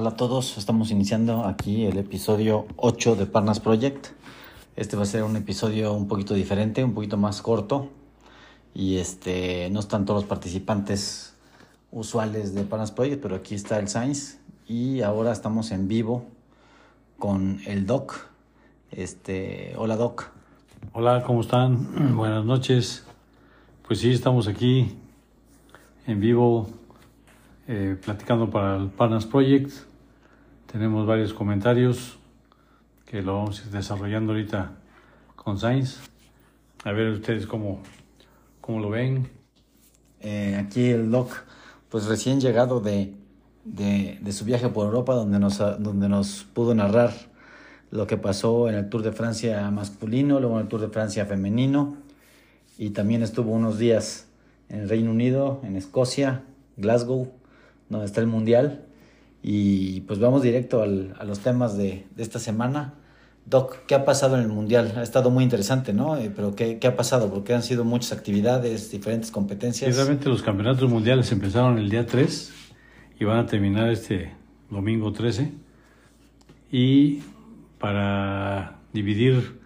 Hola a todos, estamos iniciando aquí el episodio 8 de Parnas Project. Este va a ser un episodio un poquito diferente, un poquito más corto. Y este no están todos los participantes usuales de Parnas Project, pero aquí está el Science. Y ahora estamos en vivo con el Doc. Este, hola Doc. Hola, ¿cómo están? Buenas noches. Pues sí, estamos aquí en vivo eh, platicando para el Partners Project. Tenemos varios comentarios que lo vamos a ir desarrollando ahorita con Science. A ver ustedes cómo, cómo lo ven. Eh, aquí el Doc, pues recién llegado de, de, de, su viaje por Europa, donde nos, donde nos pudo narrar lo que pasó en el Tour de Francia masculino, luego en el Tour de Francia femenino, y también estuvo unos días en el Reino Unido, en Escocia, Glasgow, donde está el Mundial. Y pues vamos directo al, a los temas de, de, esta semana. Doc, ¿qué ha pasado en el Mundial? Ha estado muy interesante, ¿no? Eh, pero ¿qué, ¿qué, ha pasado? Porque han sido muchas actividades, diferentes competencias. Realmente los campeonatos mundiales empezaron el día 3 y van a terminar este domingo 13. Y para dividir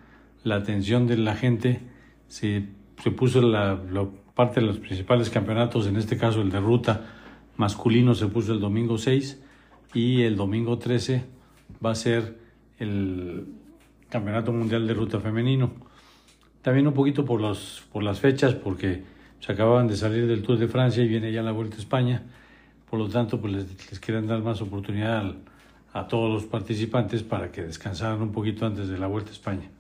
la atención de la gente, se, se puso la, la parte de los principales campeonatos, en este caso el de ruta, masculino se puso el domingo 6 y el domingo 13 va a ser el Campeonato Mundial de Ruta Femenino. También un poquito por, los, por las fechas, porque se acababan de salir del Tour de Francia y viene ya la Vuelta a España. Por lo tanto, pues les, les dar más oportunidad a todos los participantes para que descansaran un poquito antes de la Vuelta a España.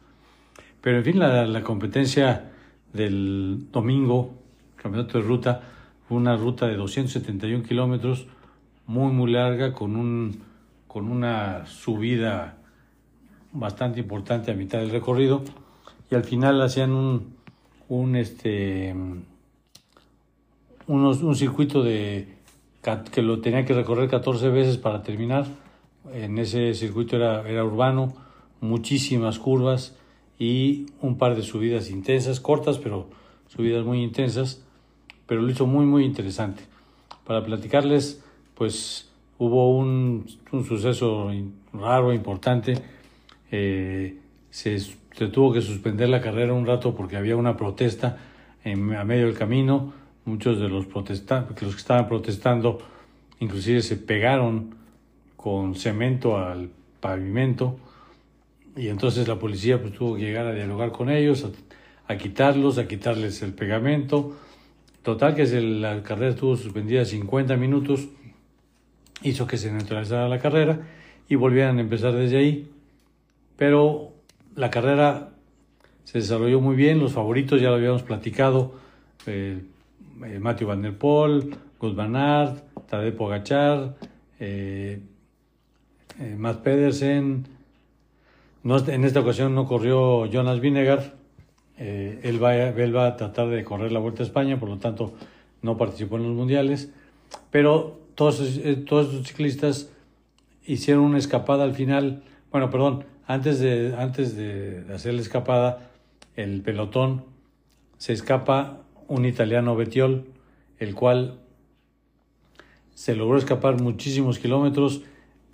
Pero en fin, la, la competencia del domingo, Campeonato de Ruta, una ruta de 271 kilómetros, muy, muy larga, con, un, con una subida bastante importante a mitad del recorrido. Y al final hacían un, un, este, unos, un circuito de, que lo tenía que recorrer 14 veces para terminar. En ese circuito era, era urbano, muchísimas curvas y un par de subidas intensas, cortas, pero subidas muy intensas pero lo hizo muy, muy interesante. Para platicarles, pues hubo un, un suceso raro, importante. Eh, se, se, tuvo que suspender la carrera un rato porque había una protesta a medio del camino. Muchos de los, los que estaban protestando inclusive se pegaron con cemento al pavimento y entonces la policía pues tuvo que llegar a dialogar con ellos, a, quitarlos, a quitarles el pegamento Total que la carrera estuvo suspendida 50 minutos, hizo que se neutralizara la carrera y volvieran a empezar desde ahí. Pero la carrera se desarrolló muy bien, los favoritos ya lo habíamos platicado, eh, eh, Matthew Van Der Poel, Gus Van Aert, Tadej Pogachar, eh, eh, Matt Pedersen, no, en esta ocasión no corrió Jonas Vinegar, eh, él, va, él va a tratar de correr la Vuelta a España, por lo tanto no participó en los mundiales, pero todos, eh, todos los ciclistas hicieron una escapada al final, bueno, perdón, antes de, antes de hacer la escapada, el pelotón se escapa un italiano Betiol, el cual se logró escapar muchísimos kilómetros,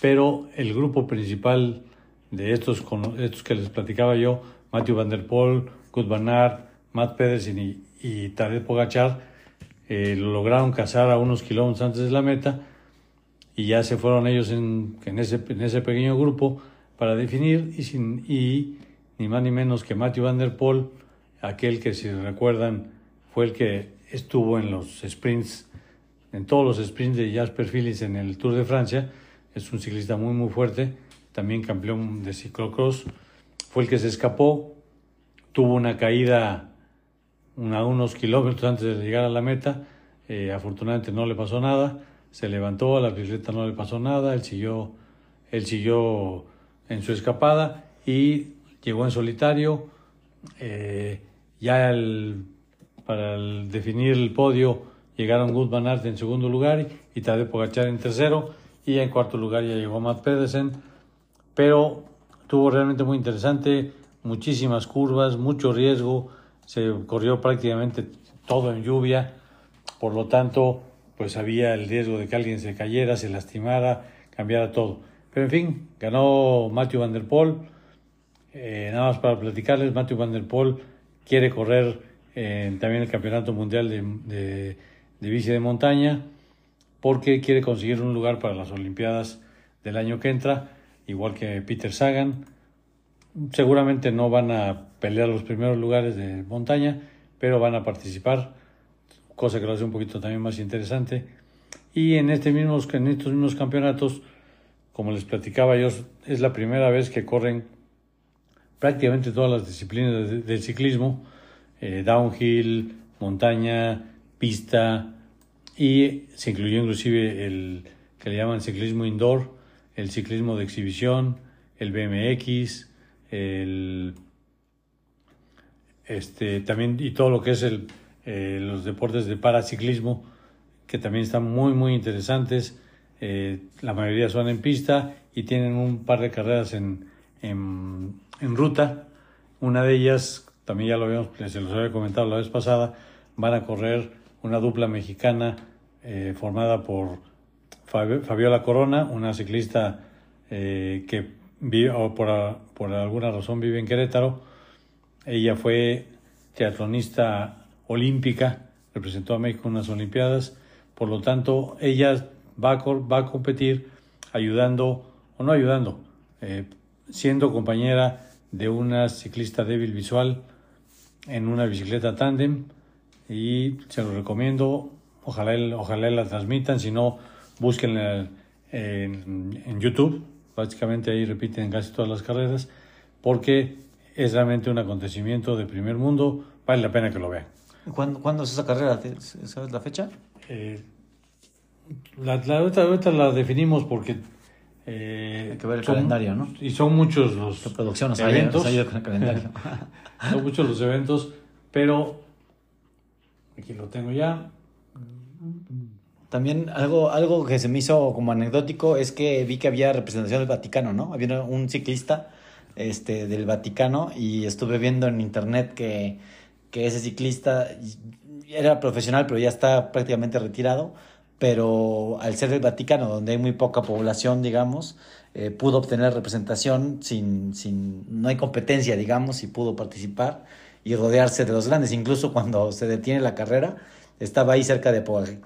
pero el grupo principal de estos, estos que les platicaba yo, Matthew Van Der Poel, Aert, Matt Pedersen y, y Tadej Pogachar eh, lo lograron cazar a unos kilómetros antes de la meta y ya se fueron ellos en, en, ese, en ese pequeño grupo para definir y, sin, y ni más ni menos que Matthew Van Der Poel, aquel que si recuerdan fue el que estuvo en los sprints, en todos los sprints de Jasper Phillips en el Tour de Francia, es un ciclista muy muy fuerte, también campeón de ciclocross, fue el que se escapó, tuvo una caída a unos kilómetros antes de llegar a la meta, eh, afortunadamente no le pasó nada, se levantó, a la bicicleta no le pasó nada, él siguió, él siguió en su escapada y llegó en solitario, eh, ya el, para definir el podio llegaron Gus Van Aert en segundo lugar y Tadej Pogacar en tercero y en cuarto lugar ya llegó Matt Pedersen, pero estuvo realmente muy interesante, muchísimas curvas, mucho riesgo, se corrió prácticamente todo en lluvia, por lo tanto, pues había el riesgo de que alguien se cayera, se lastimara, cambiara todo. Pero en fin, ganó Matthew Van Der Poel. Eh, nada más para platicarles, Matthew Van Der Poel quiere correr eh, también el Campeonato Mundial de, de, de Bici de Montaña porque quiere conseguir un lugar para las Olimpiadas del año que entra, igual que Peter Sagan. Seguramente no van a pelear los primeros lugares de montaña, pero van a participar, cosa que lo hace un poquito también más interesante. Y en, este mismos, en estos mismos campeonatos, como les platicaba yo, es la primera vez que corren prácticamente todas las disciplinas de, del ciclismo, eh, downhill, montaña, pista, y se incluyó inclusive el que le llaman ciclismo indoor, el ciclismo de exhibición, el BMX, el este también y todo lo que es el eh, los deportes de paraciclismo que también están muy muy interesantes eh, la mayoría son en pista y tienen un par de carreras en, en, ruta una de ellas también ya lo habíamos se los había comentado la vez pasada van a correr una dupla mexicana eh, formada por Fabiola Corona, una ciclista eh, que vive, o por, por, alguna razón vive en Querétaro. Ella fue teatronista olímpica, representó a México en unas Olimpiadas, por lo tanto ella va a, va a competir ayudando, o no ayudando, eh, siendo compañera de una ciclista débil visual en una bicicleta tándem. Y se lo recomiendo. Ojalá, ojalá la transmitan, si no, búsquenla en, en, YouTube. Básicamente ahí repiten casi todas las carreras, porque es realmente un acontecimiento de primer mundo. Vale la pena que lo vean. ¿Cuándo, ¿cuándo es esa carrera? ¿Sabes la fecha? Eh, la, la ahorita, la definimos porque eh, Hay que ver el son, calendario, ¿no? Y son muchos los La producción nos eventos. Ha ido con el calendario. son muchos los eventos, pero aquí lo tengo ya. También algo, algo que se me hizo como anecdótico es que vi que había representación del Vaticano, ¿no? Había un ciclista este, del Vaticano y estuve viendo en internet que, que ese ciclista era profesional, pero ya está prácticamente retirado, pero al ser del Vaticano, donde hay muy poca población, digamos, eh, pudo obtener representación sin, sin, no hay competencia, digamos, y pudo participar y rodearse de los grandes. Incluso cuando se detiene la carrera, estaba ahí cerca de,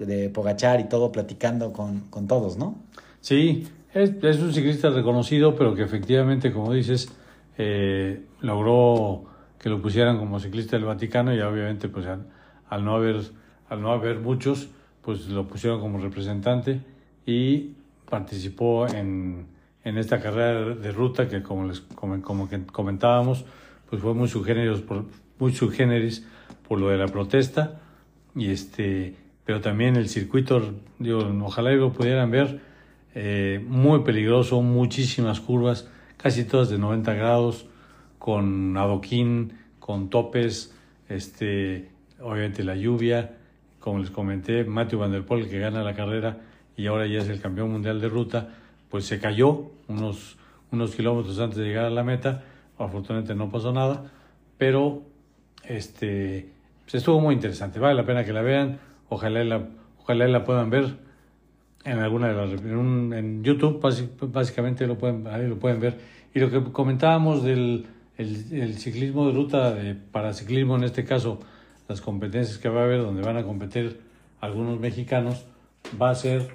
de Pogachar y todo platicando con, con todos, ¿no? Sí, es, es, un ciclista reconocido, pero que efectivamente, como dices, eh, logró que lo pusieran como ciclista del Vaticano y obviamente pues al, al, no haber al no haber muchos pues lo pusieron como representante y participó en, en esta carrera de ruta que como les como, como que comentábamos pues fue muy subgéneros por muy subgéneris por lo de la protesta y este, pero también el circuito, digo, ojalá lo pudieran ver, eh, muy peligroso, muchísimas curvas, casi todas de 90 grados, con adoquín, con topes, este, obviamente la lluvia, como les comenté, Matthew Van Der Poel que gana la carrera y ahora ya es el campeón mundial de ruta, pues se cayó unos, unos kilómetros antes de llegar a la meta, afortunadamente no pasó nada, pero este, pues estuvo muy interesante, vale la pena que la vean, ojalá ojalá la puedan ver en alguna de las en, YouTube básicamente lo pueden ahí lo pueden ver y lo que comentábamos del el, ciclismo de ruta de paraciclismo en este caso las competencias que va a haber donde van a competir algunos mexicanos va a ser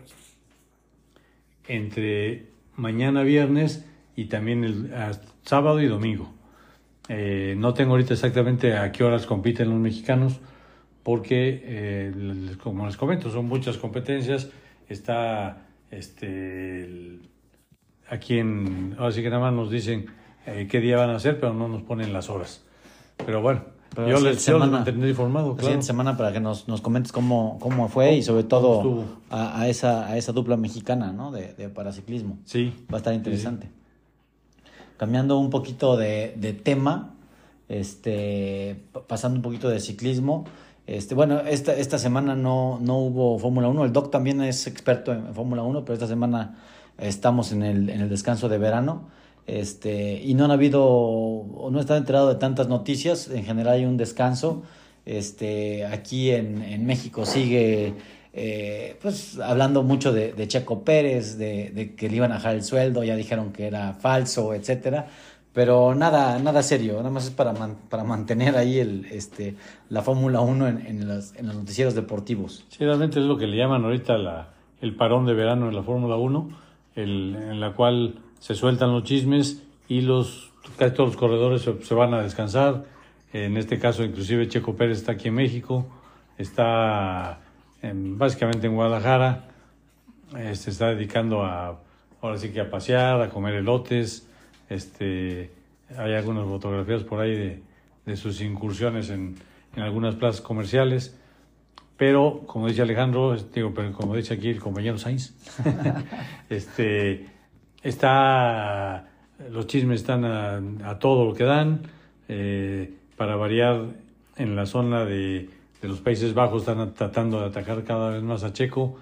entre mañana viernes y también el sábado y domingo eh, no tengo ahorita exactamente a qué horas compiten los mexicanos, porque, eh, como les comento, son muchas competencias. Está este, el, aquí en. Ahora sí que nada más nos dicen eh, qué día van a hacer, pero no nos ponen las horas. Pero bueno, pero yo les semana, tener informado. La siguiente semana para que nos, nos comentes cómo, cómo fue y sobre todo a, a, esa, a esa dupla mexicana ¿no? de, de paraciclismo. Sí. Va a estar interesante. Sí cambiando un poquito de, de tema, este, pasando un poquito de ciclismo. Este, bueno, esta, esta semana no, no hubo Fórmula 1. El Doc también es experto en, Fórmula 1, pero esta semana estamos en el, en el descanso de verano. Este, y no han habido, no están enterado de tantas noticias. En general hay un descanso. Este, aquí en, en México sigue eh, pues hablando mucho de, Checo Pérez, de, que le iban a bajar el sueldo, ya dijeron que era falso, etcétera. Pero nada, nada serio, nada más es para, para mantener ahí el, este, la Fórmula 1 en, en, los, en los noticieros deportivos. Sí, realmente es lo que le llaman ahorita la, el parón de verano en la Fórmula 1, el, en la cual se sueltan los chismes y los, casi todos los corredores se, van a descansar. En este caso, inclusive Checo Pérez está aquí en México, está básicamente en Guadalajara, eh, se está dedicando ahora sí que a pasear, a comer elotes, este, hay algunas fotografías por ahí de, de sus incursiones en, en, algunas plazas comerciales, pero como dice Alejandro, digo, pero como dice aquí el compañero Sainz, este, está, los chismes están a, todo lo que dan, eh, para variar en la zona de de los Países Bajos están tratando de atacar cada vez más a Checo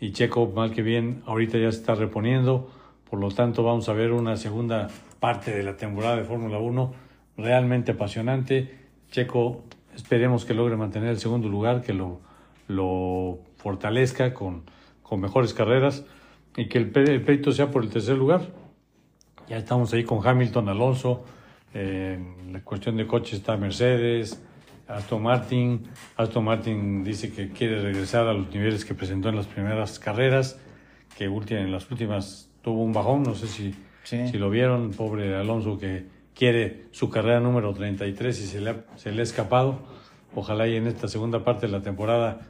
y Checo, mal que bien, ahorita ya se está reponiendo. Por lo tanto, vamos a ver una segunda parte de la temporada de Fórmula 1 realmente apasionante. Checo, esperemos que logre mantener el segundo lugar, que lo, lo fortalezca con, con mejores carreras y que el, peito sea por el tercer lugar. Ya estamos ahí con Hamilton, Alonso. en la cuestión de coches está Mercedes, Aston Martin. Aston Martin dice que quiere regresar a los niveles que presentó en las primeras carreras, que en las últimas tuvo un bajón, no sé si, si lo vieron, pobre Alonso que quiere su carrera número 33 y se le, ha, se le ha escapado. Ojalá y en esta segunda parte de la temporada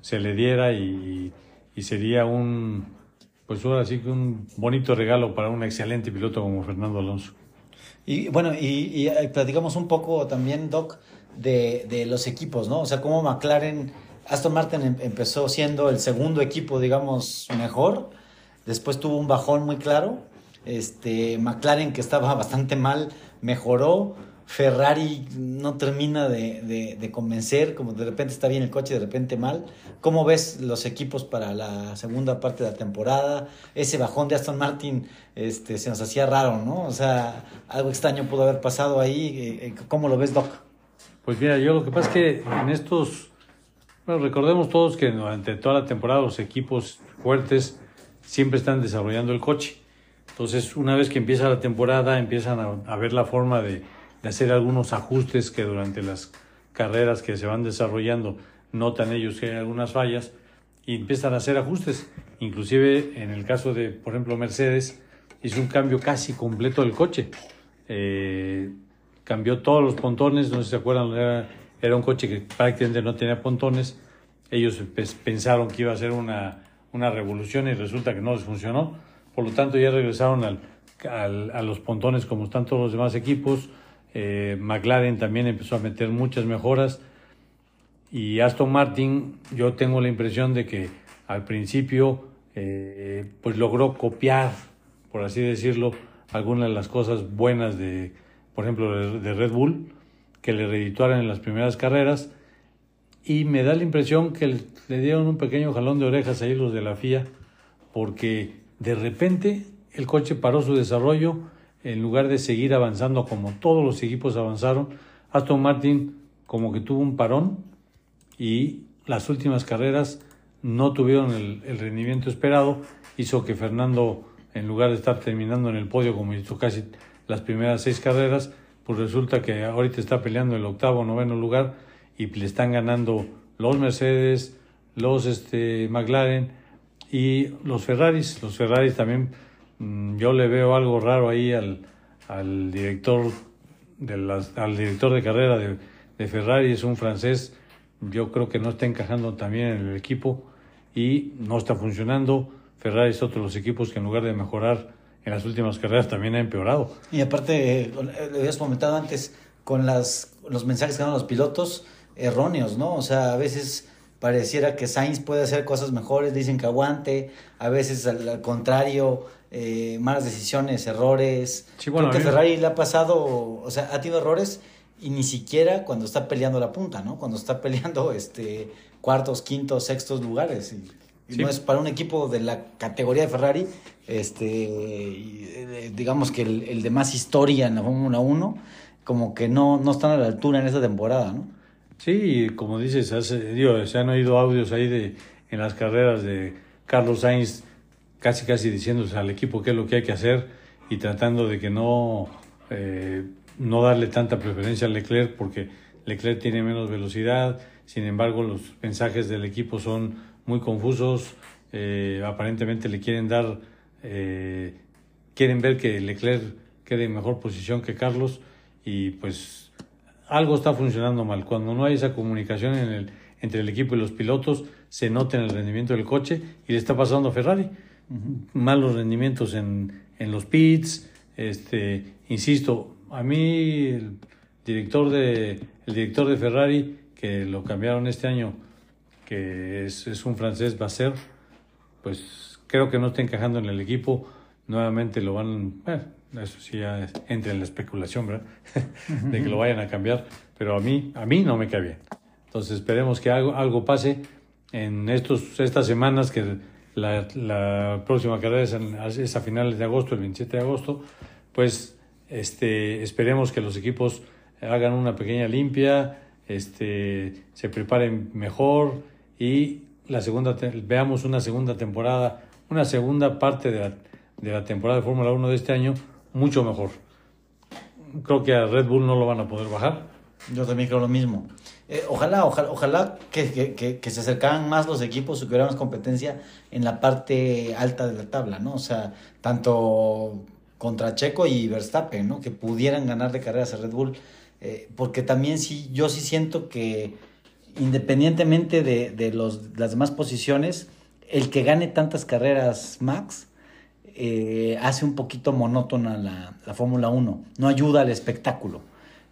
se le diera y, y sería un, pues ahora sí que un bonito regalo para un excelente piloto como Fernando Alonso. Y bueno, y, y platicamos un poco también, Doc, de, de, los equipos, ¿no? O sea, como McLaren, Aston Martin em, empezó siendo el segundo equipo, digamos, mejor. Después tuvo un bajón muy claro. Este, McLaren, que estaba bastante mal, mejoró. Ferrari no termina de, de, convencer, como de repente está bien el coche, de repente mal. ¿Cómo ves los equipos para la segunda parte de la temporada? Ese bajón de Aston Martin este, se nos hacía raro, ¿no? O sea, algo extraño pudo haber pasado ahí. Eh, eh, ¿Cómo lo ves, Doc? Pues mira, yo lo que pasa es que en estos, bueno, recordemos todos que durante toda la temporada los equipos fuertes siempre están desarrollando el coche. Entonces, una vez que empieza la temporada, empiezan a, ver la forma de, de, hacer algunos ajustes que durante las carreras que se van desarrollando notan ellos que hay algunas fallas y empiezan a hacer ajustes. Inclusive en el caso de, por ejemplo, Mercedes, hizo un cambio casi completo del coche. Eh, cambió todos los pontones, no sé si se acuerdan, era, un coche que prácticamente no tenía pontones. Ellos pensaron que iba a ser una, una revolución y resulta que no les funcionó. Por lo tanto, ya regresaron al, a los pontones como están todos los demás equipos. Eh, McLaren también empezó a meter muchas mejoras. Y Aston Martin, yo tengo la impresión de que al principio eh, pues logró copiar, por así decirlo, algunas de las cosas buenas de, por ejemplo, de Red Bull, que le reedituaran en las primeras carreras. Y me da la impresión que le dieron un pequeño jalón de orejas ahí los de la FIA, porque de repente el coche paró su desarrollo en lugar de seguir avanzando como todos los equipos avanzaron. Aston Martin como que tuvo un parón y las últimas carreras no tuvieron el, el rendimiento esperado, hizo que Fernando, en lugar de estar terminando en el podio como hizo casi las primeras seis carreras, pues resulta que ahorita está peleando el octavo noveno lugar y le están ganando los Mercedes, los este, McLaren y los Ferraris. Los Ferraris también, mm, yo le veo algo raro ahí al, al director de las, al director de carrera de, de Ferrari, es un francés, yo creo que no está encajando también en el equipo y no está funcionando. Ferrari es otro de los equipos que en lugar de mejorar en las últimas carreras también ha empeorado. Y aparte, eh, lo habías comentado antes, con las, los mensajes que dan los pilotos erróneos, ¿no? O sea, a veces pareciera que Sainz puede hacer cosas mejores, dicen que aguante, a veces al, contrario, eh, malas decisiones, errores. Sí, bueno, Creo que Ferrari le ha pasado, o sea, ha tenido errores y ni siquiera cuando está peleando la punta, ¿no? Cuando está peleando este cuartos, quintos, sextos lugares. Y, no es para un equipo de la categoría de Ferrari, este, eh, digamos que el, de más historia en la Fórmula 1, como que no, no están a la altura en esta temporada, ¿no? Sí, como dices, hace, se han oído audios ahí de en las carreras de Carlos Sainz, casi casi diciéndose al equipo qué es lo que hay que hacer y tratando de que no, eh, no darle tanta preferencia a Leclerc porque Leclerc tiene menos velocidad, sin embargo los mensajes del equipo son muy confusos, eh, aparentemente le quieren dar, eh, quieren ver que Leclerc quede en mejor posición que Carlos y pues algo está funcionando mal. Cuando no hay esa comunicación en el, entre el equipo y los pilotos, se nota en el rendimiento del coche y le está pasando a Ferrari. Malos rendimientos en, en, los pits. Este, insisto, a mí el director de, el director de Ferrari, que lo cambiaron este año, que es, es un francés, Basser, pues creo que no está encajando en el equipo. Nuevamente lo van, eso sí ya entra en la especulación, ¿verdad? de que lo vayan a cambiar, pero a mí, a mí no me cae bien. Entonces esperemos que algo, algo pase en estos, estas semanas, que la, la próxima carrera es, a finales de agosto, el 27 de agosto, pues este, esperemos que los equipos hagan una pequeña limpia, este, se preparen mejor y la segunda veamos una segunda temporada, una segunda parte de la, de la temporada de Fórmula 1 de este año mucho mejor. Creo que a Red Bull no lo van a poder bajar. Yo también creo lo mismo. Eh, ojalá, ojalá, ojalá que, se acercaran más los equipos y que hubiera más competencia en la parte alta de la tabla, ¿no? O sea, tanto contra Checo y Verstappen, ¿no? Que pudieran ganar de carreras a Red Bull. Eh, porque también sí, yo sí siento que independientemente de, de los, las demás posiciones, el que gane tantas carreras Max eh, hace un poquito monótona la, la Fórmula 1, no ayuda al espectáculo.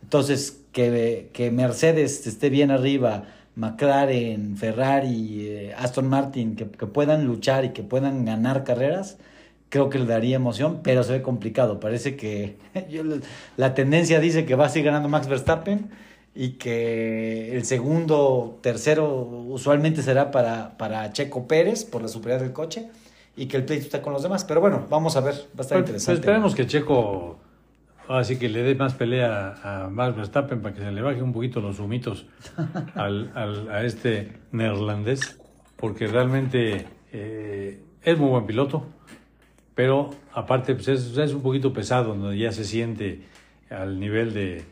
Entonces, que, que Mercedes esté bien arriba, McLaren, Ferrari, eh, Aston Martin, que, que, puedan luchar y que puedan ganar carreras, creo que le daría emoción, pero se ve complicado. Parece que la tendencia dice que va a seguir ganando Max Verstappen y que el segundo, tercero usualmente será para, para Checo Pérez por la superioridad del coche y que el pleito está con los demás. Pero bueno, vamos a ver, va a estar pues, interesante. esperemos que Checo, así que le dé más pelea a Max Verstappen para que se le baje un poquito los humitos al, al, a este neerlandés, porque realmente eh, es muy buen piloto, pero aparte pues es, es, un poquito pesado, donde ya se siente al nivel de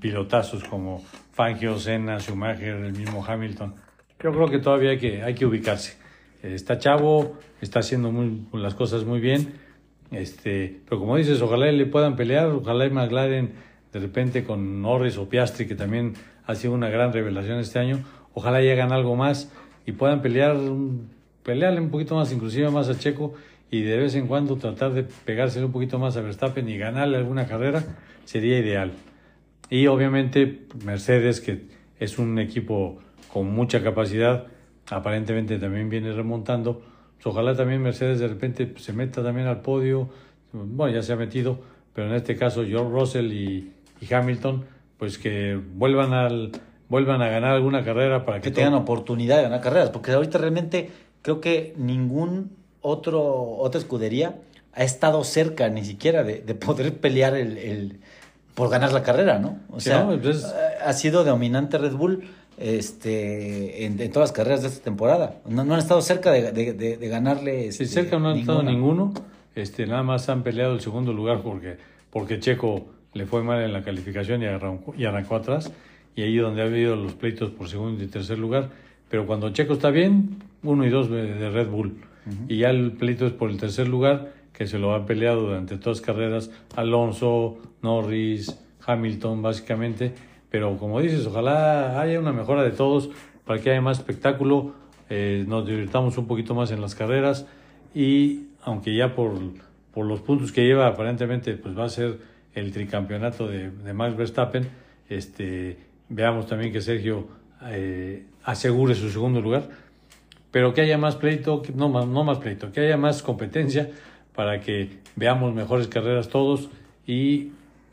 pilotazos como Fangio, Senna, Schumacher, el mismo Hamilton. Yo creo que todavía hay que, hay que ubicarse está chavo, está haciendo las cosas muy bien. Este, pero como dices, ojalá le puedan pelear, ojalá y McLaren de repente con Norris o Piastri, que también ha sido una gran revelación este año, ojalá y hagan algo más y puedan pelear, pelearle un poquito más, inclusive más a Checo, y de vez en cuando tratar de pegársele un poquito más a Verstappen y ganarle alguna carrera, sería ideal. Y obviamente Mercedes, que es un equipo con mucha capacidad, aparentemente también viene remontando. Pues ojalá también Mercedes de repente se meta también al podio. Bueno, ya se ha metido, pero en este caso George Russell y, Hamilton, pues que vuelvan al vuelvan a ganar alguna carrera para que, tengan oportunidad de ganar carreras, porque ahorita realmente creo que ningún otro otra escudería ha estado cerca ni siquiera de, poder pelear el, el, por ganar la carrera, ¿no? O sea, pues ha sido dominante Red Bull este, en, todas las carreras de esta temporada. No, han estado cerca de, de, ganarle. Este, sí, cerca no han estado ninguno. Este, nada más han peleado el segundo lugar porque, porque Checo le fue mal en la calificación y arrancó, y arrancó atrás. Y ahí donde ha habido los pleitos por segundo y tercer lugar. Pero cuando Checo está bien, uno y dos de Red Bull. Y ya el pleito es por el tercer lugar, que se lo han peleado durante todas las carreras Alonso, Norris, Hamilton, básicamente. Pero como dices, ojalá haya una mejora de todos para que haya más espectáculo, eh, nos divirtamos un poquito más en las carreras y aunque ya por, por los puntos que lleva aparentemente pues va a ser el tricampeonato de, de Max Verstappen, este, veamos también que Sergio eh, asegure su segundo lugar, pero que haya más pleito, no más, no más pleito, que haya más competencia para que veamos mejores carreras todos y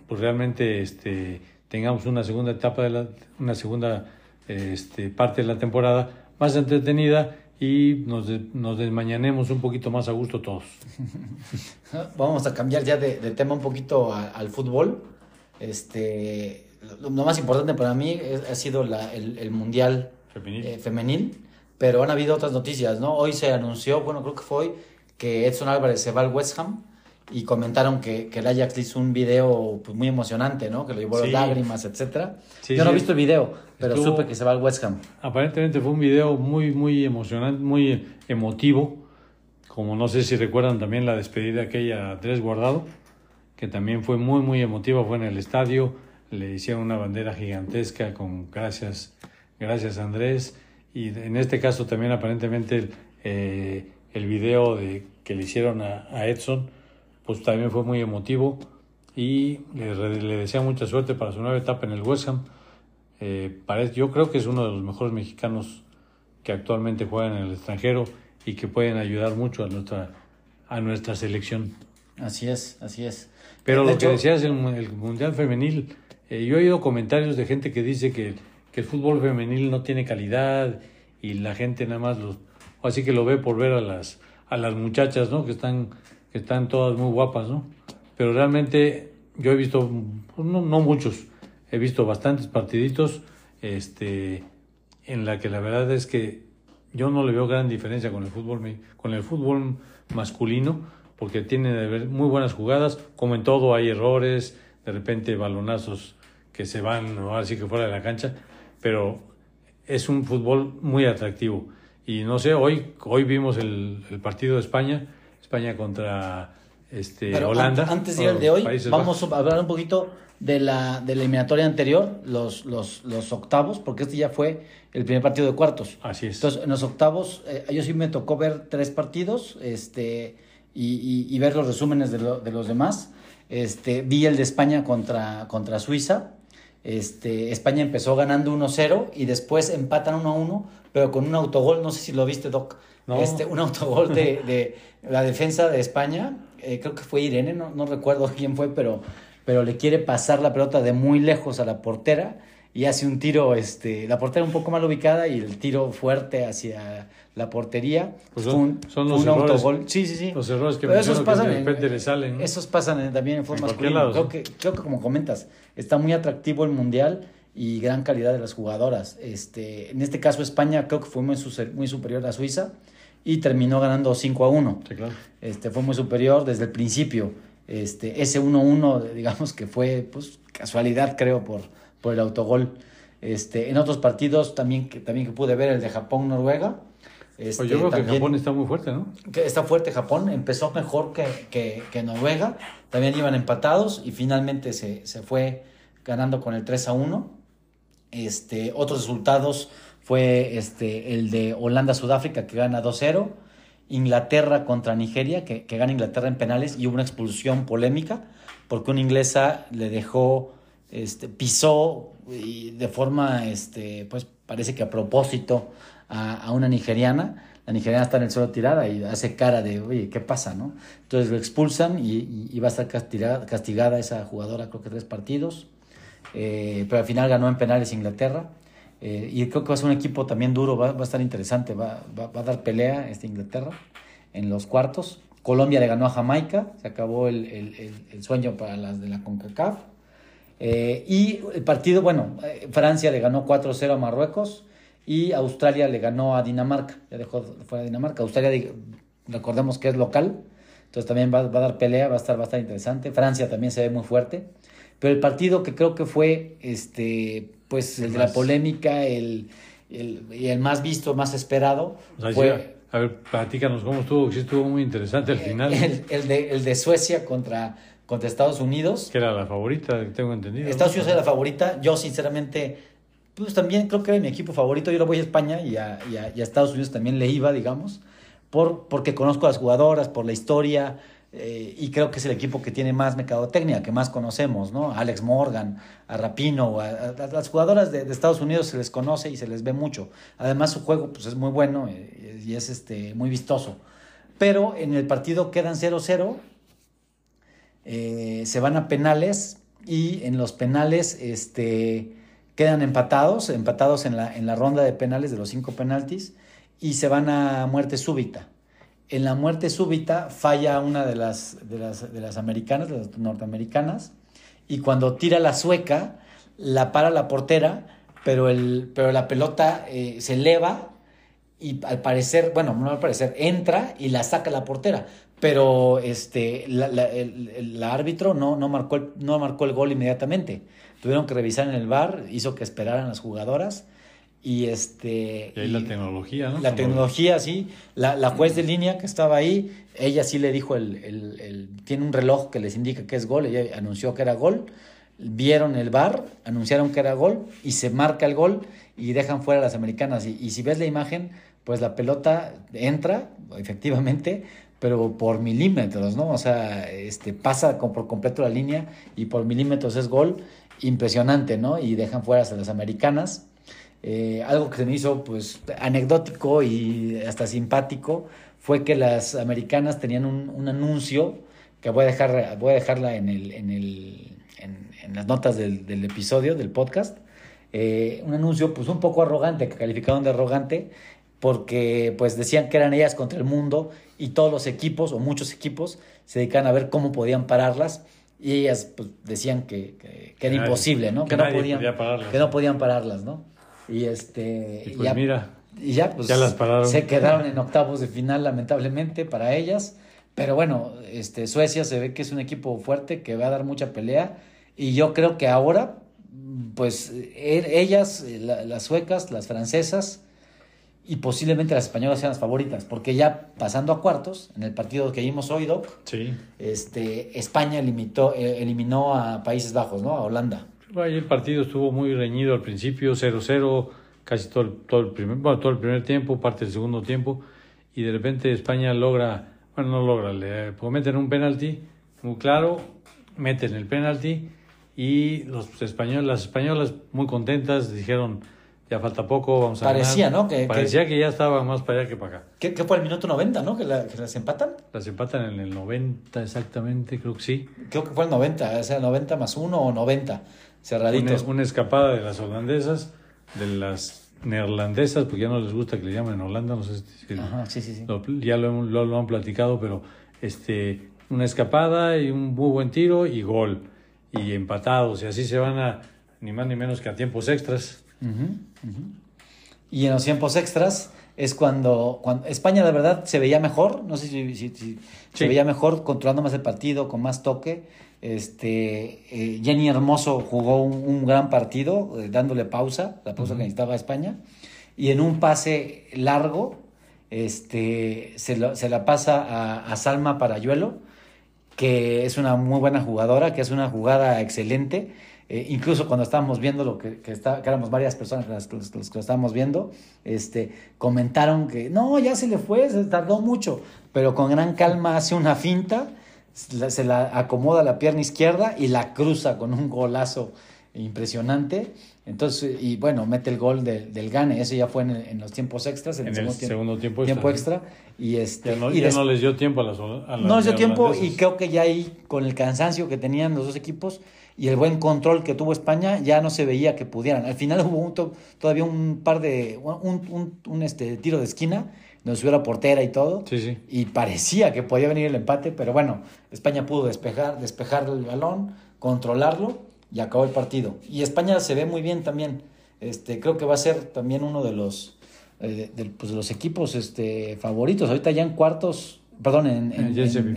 pues realmente este tengamos una segunda etapa, de la, una segunda este, parte de la temporada más entretenida y nos, nos desmañanemos un poquito más a gusto todos. Vamos a cambiar ya de, tema un poquito al fútbol. Este, lo, más importante para mí ha sido la, el, Mundial femenil. Eh, femenil. pero han habido otras noticias, ¿no? Hoy se anunció, bueno, creo que fue hoy, que Edson Álvarez se va al West Ham y comentaron que, que el Ajax hizo un video pues, muy emocionante, ¿no? Que le llevó Sí. lágrimas, etcétera. Sí, Yo no he visto el video, pero Estuvo- supe que se va al West Ham. Aparentemente fue un video muy, muy emocionante, muy emotivo. Como no sé si recuerdan también la despedida aquella a Andrés Guardado, que también fue muy, muy emotiva. Fue en el estadio, le hicieron una bandera gigantesca con gracias, gracias Andrés. Y en este caso también aparentemente eh, el video de, que le hicieron a, a Edson, pues también fue muy emotivo. Y le, le desea mucha suerte para su nueva etapa en el West Ham. Eh, parece, yo creo que es uno de los mejores mexicanos que actualmente juegan en el extranjero y que pueden ayudar mucho a nuestra, a nuestra selección. Así es, así es. Pero De lo que decías, el, mu- el Mundial Femenil, eh, yo he oído comentarios de gente que dice que, que el fútbol femenil no tiene calidad y la gente nada más los, así que lo ve por ver a las, a las muchachas, ¿no? Que están, que están todas muy guapas, ¿no? Pero realmente yo he visto, pues, no, no muchos, he visto bastantes partiditos, este, en la que la verdad es que yo no le veo gran diferencia con el fútbol, con el fútbol masculino, porque tiene muy buenas jugadas, como en todo hay errores, de repente balonazos que se van, o así que fuera de la cancha, pero es un fútbol muy atractivo. Y no sé, hoy, hoy vimos el, el partido de España, España contra este, Pero Holanda. an- antes de ir al de hoy, Países vamos Bajos. a hablar un poquito de la, de la eliminatoria anterior, los, los, los octavos, porque este ya fue el primer partido de cuartos. Así es. Entonces, en los octavos, eh, yo sí me tocó ver tres partidos este, y, y- y ver los resúmenes de, lo- de los demás. Este, vi el de España contra, contra Suiza. Este, España empezó ganando 1-0 y después empatan 1-1, pero con un autogol, no sé si lo viste, Doc. No. Este, un autogol de, de la defensa de España, eh, creo que fue Irene, no, no recuerdo quién fue, pero, pero le quiere pasar la pelota de muy lejos a la portera y hace un tiro, este, la portera un poco mal ubicada y el tiro fuerte hacia la portería. Pues son- un, son los un errores- autogol. Sí, sí, sí. Los errores que Pero esos que pasan de en- repente le salen. ¿no? Esos pasan en- también en forma En lado, Creo que, creo que como comentas, está muy atractivo el mundial y gran calidad de las jugadoras. Este, en este caso España creo que fue muy superior a Suiza y terminó ganando 5 a 1. Sí, claro. Este, fue muy superior desde el principio. Este, ese 1-1, digamos que fue pues, casualidad, creo, por, por el autogol. Este, en otros partidos también que, también que pude ver, el de Japón-Noruega. Este, Pues yo creo que Japón está muy fuerte, ¿no? que está fuerte Japón, empezó mejor que, que, que Noruega, también iban empatados y finalmente se, se fue ganando con el 3 a 1. Este, otros resultados fue este, el de Holanda-Sudáfrica que gana 2-0, Inglaterra contra Nigeria que, que gana Inglaterra en penales y hubo una expulsión polémica porque una inglesa le dejó, este, pisó y de forma, este, pues parece que a propósito a, a una nigeriana. La nigeriana está en el suelo tirada y hace cara de, oye, ¿qué pasa? no Entonces lo expulsan y, y- va a estar castigada, castigada esa jugadora, creo que tres partidos. Eh, pero al final ganó en penales Inglaterra. Eh, y creo que va a ser un equipo también duro, va, va a estar interesante, va, va- va a dar pelea este Inglaterra en los cuartos. Colombia le ganó a Jamaica, se acabó el, el- el- el sueño para las de la CONCACAF. Eh, y el partido, bueno, eh, Francia le ganó 4-0 a Marruecos y Australia le ganó a Dinamarca, ya dejó fuera Dinamarca. Australia, recordemos que es local, entonces también va, va a dar pelea, va a estar bastante interesante. Francia también se ve muy fuerte. Pero el partido que creo que fue este pues el El de la polémica, el, el, y el más visto, más esperado, O sea, fue sí, a ver, platícanos cómo estuvo, sí estuvo muy interesante al final. el, el de, el de Suecia contra, contra Estados Unidos. Que era la favorita, tengo entendido. Estados Unidos era la favorita. Yo, sinceramente, pues también creo que era mi equipo favorito. Yo lo voy a España y a, y a- y a Estados Unidos también le iba, digamos, por, porque conozco a las jugadoras, por la historia. eh, y creo que es el equipo que tiene más mercadotecnia, que más conocemos, ¿no? Alex Morgan, a Rapino, a, las jugadoras de, de Estados Unidos se les conoce y se les ve mucho. Además, su juego pues, es muy bueno eh, y es este, muy vistoso. Pero en el partido quedan 0-0 eh, se van a penales y en los penales este, quedan empatados, empatados en la, en la ronda de penales de los cinco penaltis y se van a muerte súbita. En la muerte súbita falla una de las, de las, de las americanas, de las norteamericanas, y cuando tira la sueca, la para la portera, pero, el, pero la pelota eh, se eleva y al parecer, bueno, no al parecer, entra y la saca la portera. Pero este, la, la- el, el árbitro no, no, marcó el, no marcó el gol inmediatamente. Tuvieron que revisar en el bar, hizo que esperaran las jugadoras. Y este. Y ahí la tecnología, ¿no? la tecnología, sí. La, la juez de línea que estaba ahí, ella sí le dijo, el, el- el- tiene un reloj que les indica que es gol, ella anunció que era gol, vieron el bar, anunciaron que era gol y se marca el gol y dejan fuera a las americanas. Y, y si ves la imagen, pues la pelota entra, efectivamente, pero por milímetros, ¿no? O sea, este, pasa por completo la línea y por milímetros es gol. Impresionante, ¿no? Y dejan fuera a las americanas. Eh, algo que se me hizo pues anecdótico y hasta simpático fue que las americanas tenían un, un anuncio que voy a dejar voy a dejarla en el en el en, las notas del, del episodio del podcast Eh, un anuncio pues un poco arrogante que calificaron de arrogante porque pues decían que eran ellas contra el mundo y todos los equipos o muchos equipos se dedicaban a ver cómo podían pararlas y ellas pues decían que, que- que era nadie- imposible no que que, no podían podía pararlas. que no podían pararlas no y este Y pues ya, mira, y ya, pues, ya las pararon. se quedaron en octavos de final lamentablemente para ellas pero bueno este Suecia se ve que es un equipo fuerte que va a dar mucha pelea y yo creo que ahora pues e- ellas la- las suecas las francesas y posiblemente las españolas sean las favoritas porque ya pasando a cuartos en el partido que vimos hoy Doc sí. este España limitó, eh, eliminó a Países Bajos no a Holanda Ahí el partido estuvo muy reñido al principio, 0-0, casi todo el, todo, el primer, bueno, todo el primer tiempo, parte del segundo tiempo, y de repente España logra, bueno, no logra, le cometen un penalti muy claro, meten el penalti y los españoles, las españolas muy contentas dijeron, ya falta poco, vamos a Parecía, ganar". ¿no? Que- Parecía que... ya estaba más para allá que para acá. ¿Qué, fue el minuto 90 no que, la- que las empatan Las empatan en el 90 exactamente, creo que sí. creo que fue el 90 o sea 90 más 1 o 90 cerraditos Una, una escapada de las holandesas, de las neerlandesas, porque ya no les gusta que le llamen Holanda, no sé si Ajá, sí, sí, sí. lo- ya lo, lo- lo han platicado, pero este, una escapada y un muy buen tiro y gol. Y empatados, y así se van a ni más ni menos que a tiempos extras. Y en los tiempos extras es cuando, cuando España de verdad se veía mejor, no sé si, si- si- se veía mejor controlando más el partido, con más toque. Este, eh, Jenny Hermoso jugó un, un gran partido, eh, dándole pausa, la pausa que necesitaba España. Y en un pase largo, este, se, lo- se la pasa a, a Salma Parayuelo, que es una muy buena jugadora, que es una jugada excelente. Eh, incluso cuando estábamos viendo lo que, que, está, que éramos varias personas las, las que lo estábamos viendo, este, comentaron que no, ya se le fue, se tardó mucho, pero con gran calma hace una finta, se la, acomoda la pierna izquierda y la cruza con un golazo impresionante. Entonces, y bueno, mete el gol de- del Gane, eso ya fue en, en los tiempos extras, en, En el segundo, tiempo, segundo tiempo tiempo extra. extra. Y este, Ya no, y ya no les dio tiempo a las, a las no les dio tiempo y creo que ya ahí con el cansancio que tenían los dos equipos y el buen control que tuvo España ya no se veía que pudieran. Al final hubo un to- todavía un par de un, un, un, este tiro de esquina donde subió la portera y todo Sí, sí. y parecía que podía venir el empate, pero bueno, España pudo despejar despejar el balón, controlarlo y acabó el partido. Y España se ve muy bien también. Este, creo que va a ser también uno de los eh, de, pues, de los equipos este, favoritos. Ahorita ya en cuartos, perdón, en,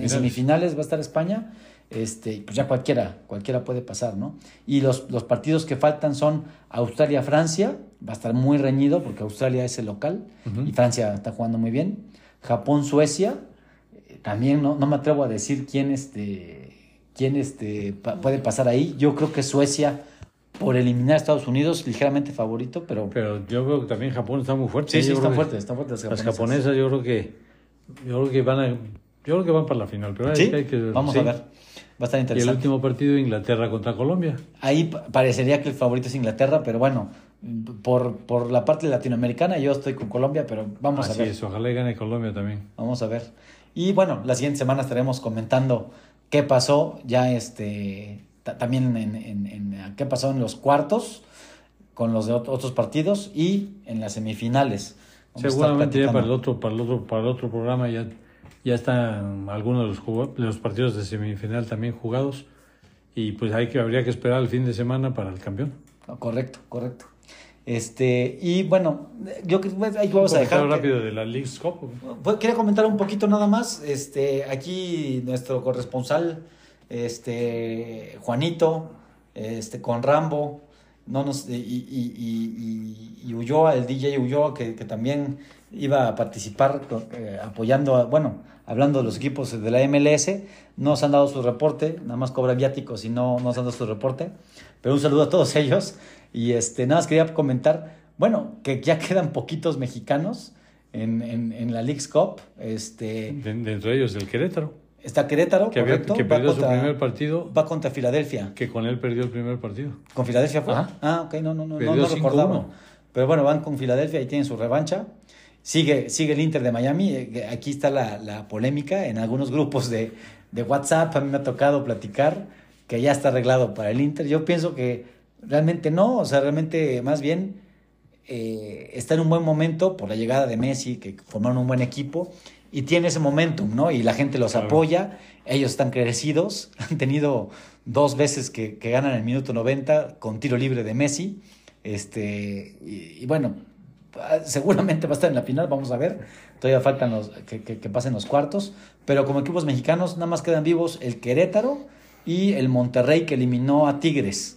semifinales va a estar España. Este, pues ya cualquiera, cualquiera puede pasar, ¿no? Y los, los partidos que faltan son Australia-Francia, va a estar muy reñido porque Australia es el local y Francia está jugando muy bien. Japón-Suecia, eh, también no, no me atrevo a decir quién, este, quién este, pa- puede pasar ahí. Yo creo que Suecia, por eliminar a Estados Unidos, ligeramente favorito, pero Pero yo creo que también Japón está muy fuerte. sí, sí, Yo están fuertes, están fuertes Las japonesas yo creo que yo creo que van a yo creo que van para la final, pero hay- Sí, hay que- vamos sí. a ver. Va a estar Y el interesante. último partido Inglaterra contra Colombia. Ahí pa- parecería que el favorito es Inglaterra, pero bueno, por, por la parte latinoamericana yo estoy con Colombia, pero vamos Así a ver. es, ojalá gane Colombia también. Vamos a ver. Y bueno, la siguiente semana estaremos comentando qué pasó ya este ta- también en, en- en- qué pasó en los cuartos con los de ot- otros partidos y en las semifinales. Vamos Seguramente ya para el otro para el otro para el otro programa ya ya están algunos de los los partidos de semifinal también jugados y pues hay que habría que esperar el fin de semana para el campeón. Correcto, correcto. Este, y bueno, yo que ahí vamos a dejar. rápido de la League's Cup. Pues, quería comentar un poquito nada más. Este, aquí nuestro corresponsal, este, Juanito, este, con Rambo, no nos, y, y, y, y Ulloa, el DJ Ulloa, que, que también iba a participar eh, apoyando, bueno, hablando de los equipos de la MLS, no nos han dado su reporte, nada más cobra viáticos y no nos han dado su reporte, pero un saludo a todos ellos y este, nada más quería comentar, bueno, que ya quedan poquitos mexicanos en, en, en la League's Cup. Este, Dentro de ellos el Querétaro. Está Querétaro, que, correcto. que perdió su primer partido. Va contra Filadelfia. Que con él perdió el primer partido. ¿Con Filadelfia fue? Ah, ok, no, no, no, no, no recordaba. Pero bueno, van con Filadelfia y tienen su revancha. Sigue, sigue el Inter de Miami. Eh, aquí está la, la polémica en algunos grupos de, de WhatsApp. A mí me ha tocado platicar que ya está arreglado para el Inter. Yo pienso que realmente no, o sea, realmente más bien eh, está en un buen momento por la llegada de Messi, que formaron un buen equipo y tiene ese momentum, ¿no? Y la gente los apoya, ellos están crecidos, han tenido dos veces que, que, ganan el minuto 90 con tiro libre de Messi, este, y, y, bueno, seguramente va a estar en la final, vamos a ver, todavía faltan los, que, que, que, pasen los cuartos, pero como equipos mexicanos nada más quedan vivos el Querétaro y el Monterrey que eliminó a Tigres.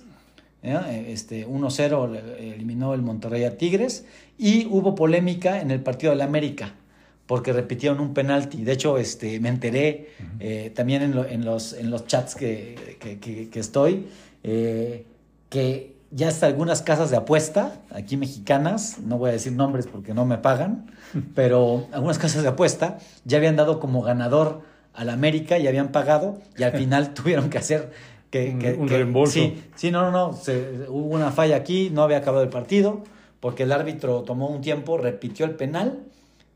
Este, 1-0 eliminó el Monterrey a Tigres y hubo polémica en el partido de la América porque repitieron un penalti. De hecho, este, me enteré eh, también en, lo, en, los, en los chats que, que, que, que estoy, eh, que ya hasta algunas casas de apuesta, aquí mexicanas, no voy a decir nombres porque no me pagan, pero algunas casas de apuesta ya habían dado como ganador al América y habían pagado y al final tuvieron que hacer que, que, un que, reembolso. Sí, sí, no, no, no. Se, hubo una falla aquí, no había acabado el partido, porque el árbitro tomó un tiempo, repitió el penal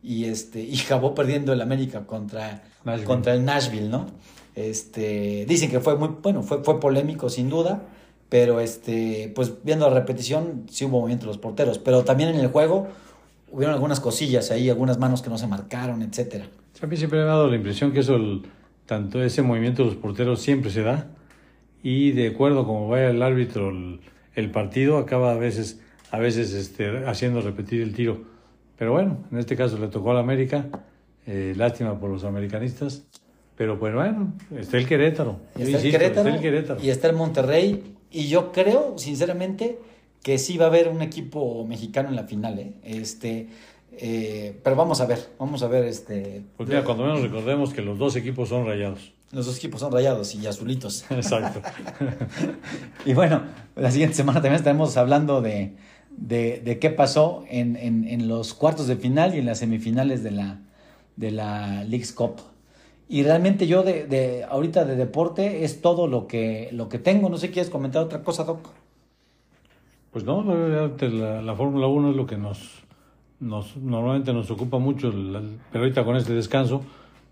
y este y acabó perdiendo el América contra, contra el Nashville, ¿no? Este, dicen que fue muy, bueno, fue, fue polémico sin duda, pero este, pues viendo la repetición, sí hubo movimiento de los porteros, pero también en el juego hubieron algunas cosillas ahí, algunas manos que no se marcaron, etcétera. A mí siempre me ha dado la impresión que eso, el, tanto ese movimiento de los porteros siempre se da. Y de acuerdo como vaya el árbitro el, el, partido acaba a veces a veces este, haciendo repetir el tiro. Pero bueno en este caso le tocó al América eh, lástima por los americanistas. Pero pues bueno está el Querétaro, y está, insisto, el Querétaro, está el Querétaro. y está el Monterrey y yo creo sinceramente que sí va a haber un equipo mexicano en la final ¿eh? este eh, pero vamos a ver vamos a ver este porque mira, cuando menos recordemos que los dos equipos son rayados los dos equipos son rayados y azulitos. Exacto. y bueno, la siguiente semana también estaremos hablando de, de, de qué pasó en, en, en, los cuartos de final y en las semifinales de la, de la League's Cup. Y realmente yo de, de ahorita de deporte es todo lo que, lo que tengo. No sé, ¿quieres comentar otra cosa, Doc? Pues no, la, la Fórmula 1 es lo que nos, nos normalmente nos ocupa mucho, pero ahorita con este descanso,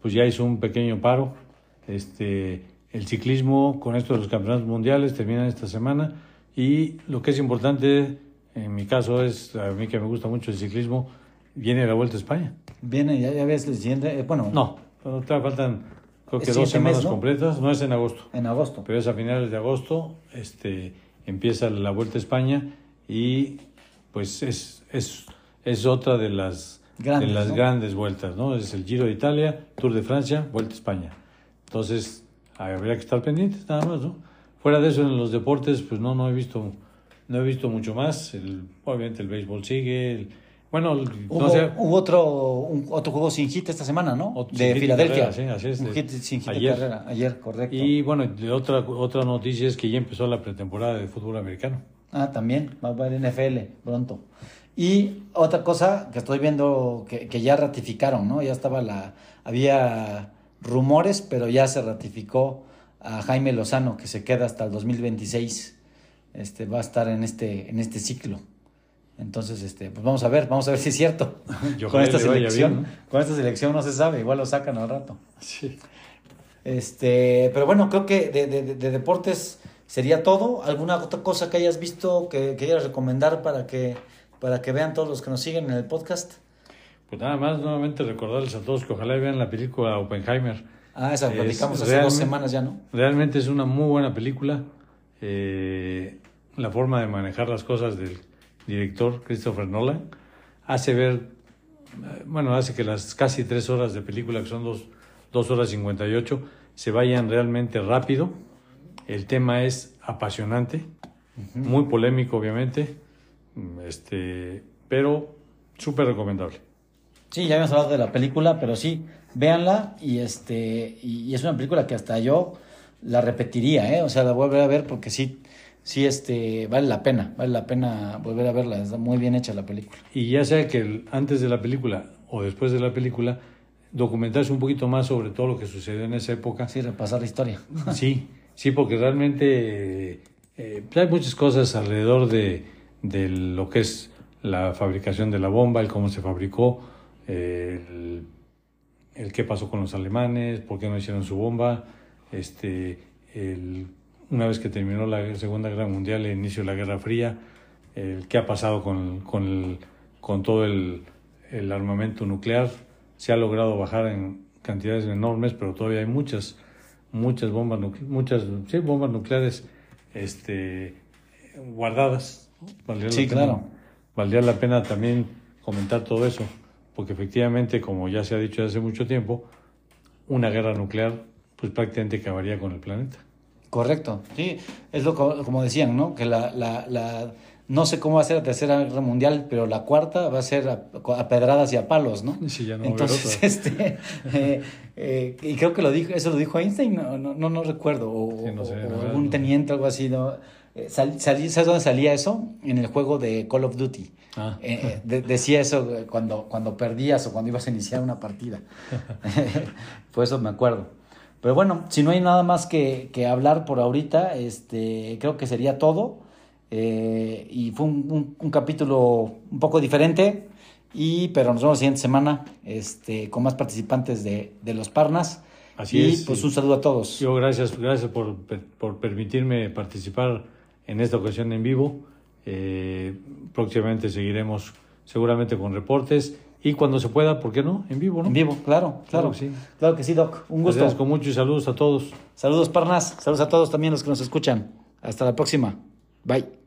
pues ya hizo un pequeño paro este, el ciclismo con esto de los campeonatos mundiales terminan esta semana y lo que es importante en mi caso es, a mí que me gusta mucho el ciclismo, viene la Vuelta a España. Viene, ya, ya ves el siguiente, eh, bueno. No, todavía faltan creo que dos semanas mes, ¿no? completas, no es en agosto. En agosto. Pero es a finales de agosto, este, empieza la Vuelta a España y pues es, es, es otra de las, grandes, de las ¿no? grandes vueltas, ¿no? Es el Giro de Italia, Tour de Francia, Vuelta a España. Entonces, habría que estar pendientes nada más, ¿no? Fuera de eso, en los deportes, pues no, no he visto, no he visto mucho más. El, obviamente el béisbol sigue. El, bueno, hubo, no sé, hubo otro, un, otro juego sin hit esta semana, ¿no? Otro de Filadelfia. Carrera, sí, así es, un hit sin hit ayer. de carrera. Ayer, correcto. Y bueno, de otra, otra noticia es que ya empezó la pretemporada de fútbol americano. Ah, también, va a haber NFL pronto. Y otra cosa que estoy viendo que, que ya ratificaron, ¿no? Ya estaba la. Había rumores, pero ya se ratificó a Jaime Lozano, que se queda hasta el 2026. Este, va a estar en este, en este ciclo. Entonces, este, pues vamos a ver, vamos a ver si es cierto. Yo con esta selección, bien, ¿no? con esta selección no se sabe, igual lo sacan al rato. Sí. Este, pero bueno, creo que de, de, de deportes sería todo. ¿Alguna otra cosa que hayas visto que quieras recomendar para que, para que vean todos los que nos siguen en el podcast? Pues nada más, nuevamente recordarles a todos que ojalá vean la película Oppenheimer. Ah, esa Es platicamos hace dos semanas ya, ¿no? Realmente es una muy buena película. Eh, la forma de manejar las cosas del, director, Christopher Nolan, hace ver, eh, bueno, hace que las casi tres horas de película, que son dos, dos horas cincuenta y ocho, se vayan realmente rápido. El tema es apasionante, muy polémico, obviamente, este, pero súper recomendable. Sí, ya habíamos hablado de la película, pero sí, véanla y este y, es una película que hasta yo la repetiría, ¿eh? O sea, la voy a volver a ver porque sí, sí, este, vale la pena, vale la pena volver a verla, está muy bien hecha la película. Y ya sea que antes de la película o después de la película, documentarse un poquito más sobre todo lo que sucedió en esa época. Sí, repasar la historia. sí, sí, porque realmente eh, hay muchas cosas alrededor de, de lo que es la fabricación de la bomba, el cómo se fabricó, el, el, qué pasó con los alemanes, por qué no hicieron su bomba, este, el, una vez que terminó la Segunda Guerra Mundial, el inicio de la Guerra Fría, el qué ha pasado con, con, con todo el, el, armamento nuclear. Se ha logrado bajar en cantidades enormes, pero todavía hay muchas, muchas bombas, muchas sí, bombas nucleares este, guardadas. sí, claro. Valdría la pena también comentar todo eso porque efectivamente, como ya se ha dicho hace mucho tiempo, una guerra nuclear pues prácticamente acabaría con el planeta. Correcto, sí, es lo como decían, ¿no? Que la, la, la, no sé cómo va a ser la tercera guerra mundial, pero la cuarta va a ser a, pedradas y a palos, ¿no? Sí, ya no Entonces, este, eh, eh, y creo que lo dijo, eso lo dijo Einstein, no, no, no, recuerdo, o, algún teniente, algo así, ¿no? Eh, ¿Sabes dónde salía eso? En el juego de Call of Duty. Ah. Eh, decía eso cuando, cuando perdías o cuando ibas a iniciar una partida. por eso me acuerdo. Pero bueno, si no hay nada más que, que hablar por ahorita, este, creo que sería todo. y fue un, un, capítulo un poco diferente. Y, pero nos vemos la siguiente semana este, con más participantes de, de los Parnas. Así y, es. pues un saludo a todos. Yo gracias, gracias por, por permitirme participar en esta ocasión en vivo. Eh, próximamente seguiremos seguramente con reportes y cuando se pueda, ¿por qué no? En vivo, ¿no? En vivo, claro, claro. Claro que sí, claro que sí Doc. Un gusto. Gracias con mucho y saludos a todos. Saludos, Parnas. Saludos a todos también los que nos escuchan. Hasta la próxima. Bye.